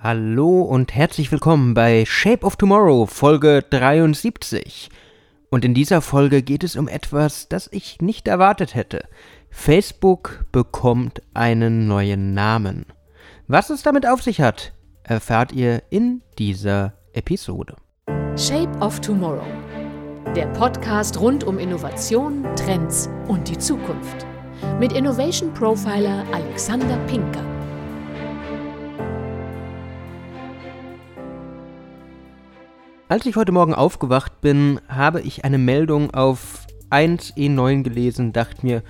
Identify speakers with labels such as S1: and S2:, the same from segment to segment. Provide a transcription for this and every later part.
S1: Hallo und herzlich willkommen bei Shape of Tomorrow, Folge 73. Und in dieser Folge geht es um etwas, das ich nicht erwartet hätte. Facebook bekommt einen neuen Namen. Was es damit auf sich hat, erfahrt ihr in dieser Episode.
S2: Shape of Tomorrow. Der Podcast rund um Innovation, Trends und die Zukunft. Mit Innovation Profiler Alexander Pinker.
S1: Als ich heute Morgen aufgewacht bin, habe ich eine Meldung auf 1E9 gelesen, dachte mir,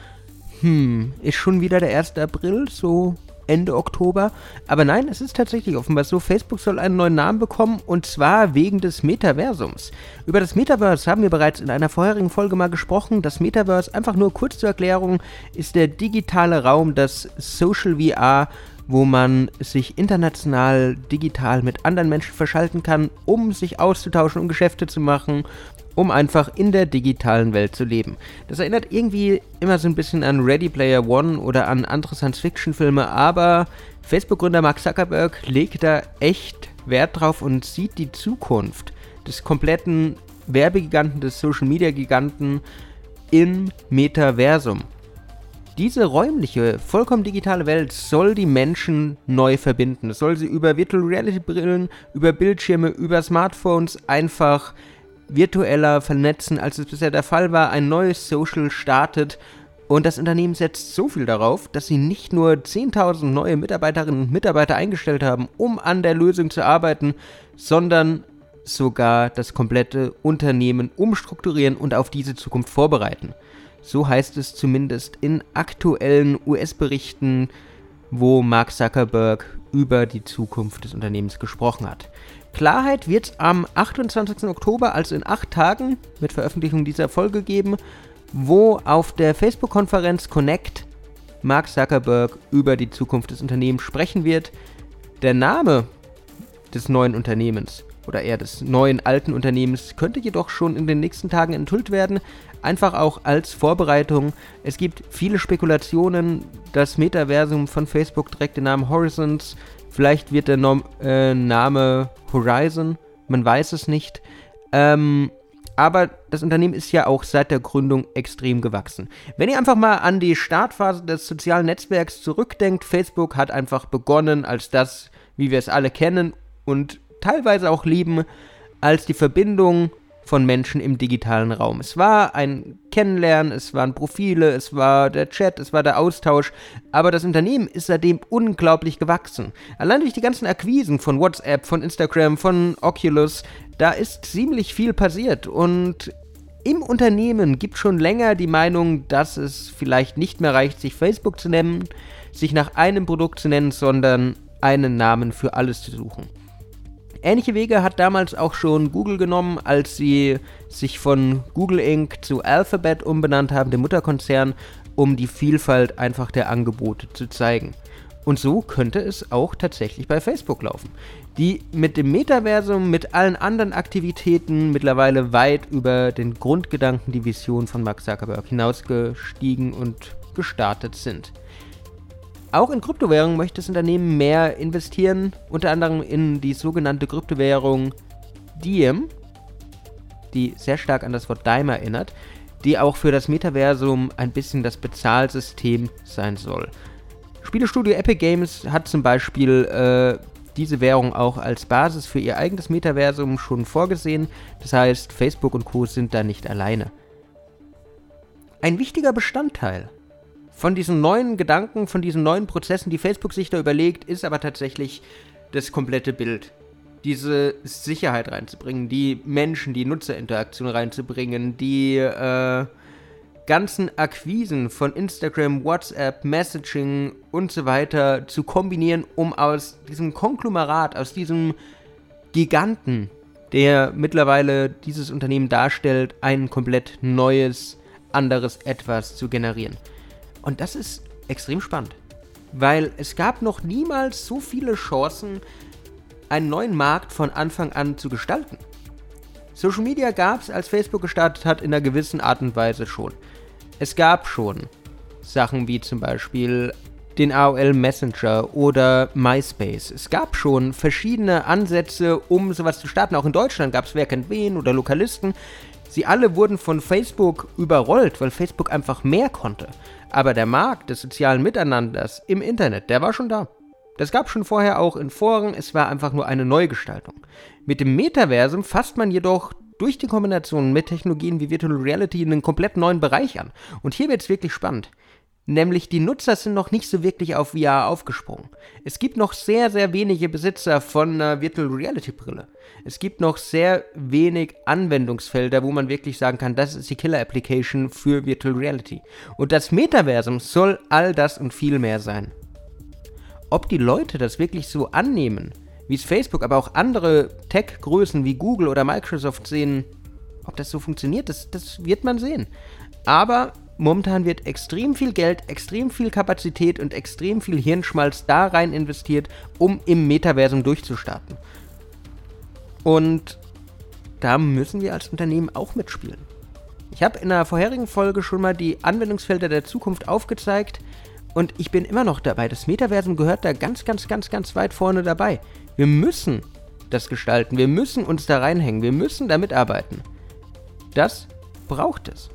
S1: hm, ist schon wieder der 1. April, so Ende Oktober. Aber nein, es ist tatsächlich offenbar so, Facebook soll einen neuen Namen bekommen und zwar wegen des Metaversums. Über das Metaverse haben wir bereits in einer vorherigen Folge mal gesprochen. Das Metaverse, einfach nur kurz zur Erklärung, ist der digitale Raum, das Social VR wo man sich international digital mit anderen Menschen verschalten kann, um sich auszutauschen, um Geschäfte zu machen, um einfach in der digitalen Welt zu leben. Das erinnert irgendwie immer so ein bisschen an Ready Player One oder an andere Science-Fiction-Filme, aber Facebook-Gründer Mark Zuckerberg legt da echt Wert drauf und sieht die Zukunft des kompletten Werbegiganten, des Social-Media-Giganten im Metaversum. Diese räumliche, vollkommen digitale Welt soll die Menschen neu verbinden. Es soll sie über Virtual Reality Brillen, über Bildschirme, über Smartphones einfach virtueller vernetzen, als es bisher der Fall war. Ein neues Social startet und das Unternehmen setzt so viel darauf, dass sie nicht nur 10.000 neue Mitarbeiterinnen und Mitarbeiter eingestellt haben, um an der Lösung zu arbeiten, sondern sogar das komplette Unternehmen umstrukturieren und auf diese Zukunft vorbereiten. So heißt es zumindest in aktuellen US-Berichten, wo Mark Zuckerberg über die Zukunft des Unternehmens gesprochen hat. Klarheit wird am 28. Oktober, also in acht Tagen, mit Veröffentlichung dieser Folge geben, wo auf der Facebook-Konferenz Connect Mark Zuckerberg über die Zukunft des Unternehmens sprechen wird. Der Name des neuen Unternehmens oder eher des neuen alten Unternehmens könnte jedoch schon in den nächsten Tagen enthüllt werden. Einfach auch als Vorbereitung. Es gibt viele Spekulationen. Das Metaversum von Facebook trägt den Namen Horizons. Vielleicht wird der Nom äh, Name Horizon. Man weiß es nicht. Ähm, aber das Unternehmen ist ja auch seit der Gründung extrem gewachsen. Wenn ihr einfach mal an die Startphase des sozialen Netzwerks zurückdenkt, Facebook hat einfach begonnen als das, wie wir es alle kennen und teilweise auch lieben, als die Verbindung von Menschen im digitalen Raum. Es war ein Kennenlernen, es waren Profile, es war der Chat, es war der Austausch, aber das Unternehmen ist seitdem unglaublich gewachsen. Allein durch die ganzen Akquisen von WhatsApp, von Instagram, von Oculus, da ist ziemlich viel passiert und im Unternehmen gibt schon länger die Meinung, dass es vielleicht nicht mehr reicht, sich Facebook zu nennen, sich nach einem Produkt zu nennen, sondern einen Namen für alles zu suchen. Ähnliche Wege hat damals auch schon Google genommen, als sie sich von Google Inc. zu Alphabet umbenannt haben, dem Mutterkonzern, um die Vielfalt einfach der Angebote zu zeigen. Und so könnte es auch tatsächlich bei Facebook laufen, die mit dem Metaversum, mit allen anderen Aktivitäten mittlerweile weit über den Grundgedanken, die Vision von Mark Zuckerberg hinausgestiegen und gestartet sind. Auch in Kryptowährungen möchte das Unternehmen mehr investieren, unter anderem in die sogenannte Kryptowährung Diem, die sehr stark an das Wort Dime erinnert, die auch für das Metaversum ein bisschen das Bezahlsystem sein soll. Spielestudio Epic Games hat zum Beispiel äh, diese Währung auch als Basis für ihr eigenes Metaversum schon vorgesehen. Das heißt, Facebook und Co. sind da nicht alleine. Ein wichtiger Bestandteil von diesen neuen Gedanken, von diesen neuen Prozessen, die Facebook sich da überlegt, ist aber tatsächlich das komplette Bild. Diese Sicherheit reinzubringen, die Menschen, die Nutzerinteraktion reinzubringen, die äh, ganzen Akquisen von Instagram, WhatsApp, Messaging und so weiter zu kombinieren, um aus diesem Konglomerat, aus diesem Giganten, der mittlerweile dieses Unternehmen darstellt, ein komplett neues, anderes etwas zu generieren. Und das ist extrem spannend, weil es gab noch niemals so viele Chancen, einen neuen Markt von Anfang an zu gestalten. Social Media gab es, als Facebook gestartet hat, in einer gewissen Art und Weise schon. Es gab schon Sachen wie zum Beispiel den AOL Messenger oder MySpace. Es gab schon verschiedene Ansätze, um sowas zu starten. Auch in Deutschland gab es Wer kennt wen oder Lokalisten. Sie alle wurden von Facebook überrollt, weil Facebook einfach mehr konnte. Aber der Markt des sozialen Miteinanders im Internet, der war schon da. Das gab schon vorher auch in Foren, es war einfach nur eine Neugestaltung. Mit dem Metaversum fasst man jedoch durch die Kombination mit Technologien wie Virtual Reality einen komplett neuen Bereich an. Und hier wird es wirklich spannend. Nämlich die Nutzer sind noch nicht so wirklich auf VR aufgesprungen. Es gibt noch sehr, sehr wenige Besitzer von einer Virtual Reality Brille. Es gibt noch sehr wenig Anwendungsfelder, wo man wirklich sagen kann, das ist die Killer Application für Virtual Reality. Und das Metaversum soll all das und viel mehr sein. Ob die Leute das wirklich so annehmen, wie es Facebook, aber auch andere Tech-Größen wie Google oder Microsoft sehen, ob das so funktioniert, das, das wird man sehen. Aber momentan wird extrem viel Geld, extrem viel Kapazität und extrem viel Hirnschmalz da rein investiert, um im Metaversum durchzustarten. Und da müssen wir als Unternehmen auch mitspielen. Ich habe in der vorherigen Folge schon mal die Anwendungsfelder der Zukunft aufgezeigt und ich bin immer noch dabei. Das Metaversum gehört da ganz, ganz, ganz, ganz weit vorne dabei. Wir müssen das gestalten. Wir müssen uns da reinhängen. Wir müssen damit arbeiten. Das braucht es.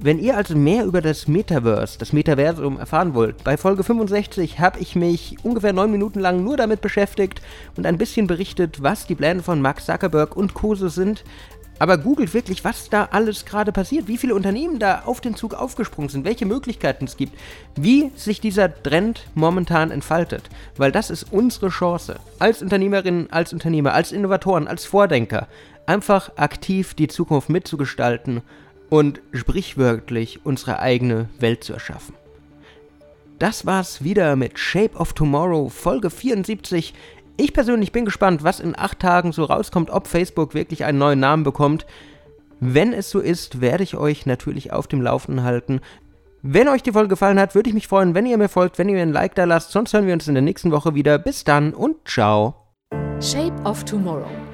S1: Wenn ihr also mehr über das Metaverse, das Metaversum erfahren wollt, bei Folge 65 habe ich mich ungefähr neun Minuten lang nur damit beschäftigt und ein bisschen berichtet, was die Pläne von Mark Zuckerberg und Kose sind. Aber googelt wirklich, was da alles gerade passiert, wie viele Unternehmen da auf den Zug aufgesprungen sind, welche Möglichkeiten es gibt, wie sich dieser Trend momentan entfaltet. Weil das ist unsere Chance, als Unternehmerinnen, als Unternehmer, als Innovatoren, als Vordenker, einfach aktiv die Zukunft mitzugestalten und sprichwörtlich unsere eigene Welt zu erschaffen. Das war's wieder mit Shape of Tomorrow, Folge 74. Ich persönlich bin gespannt, was in acht Tagen so rauskommt, ob Facebook wirklich einen neuen Namen bekommt. Wenn es so ist, werde ich euch natürlich auf dem Laufenden halten. Wenn euch die Folge gefallen hat, würde ich mich freuen, wenn ihr mir folgt, wenn ihr mir ein Like da lasst. Sonst hören wir uns in der nächsten Woche wieder. Bis dann und ciao.
S2: Shape of Tomorrow.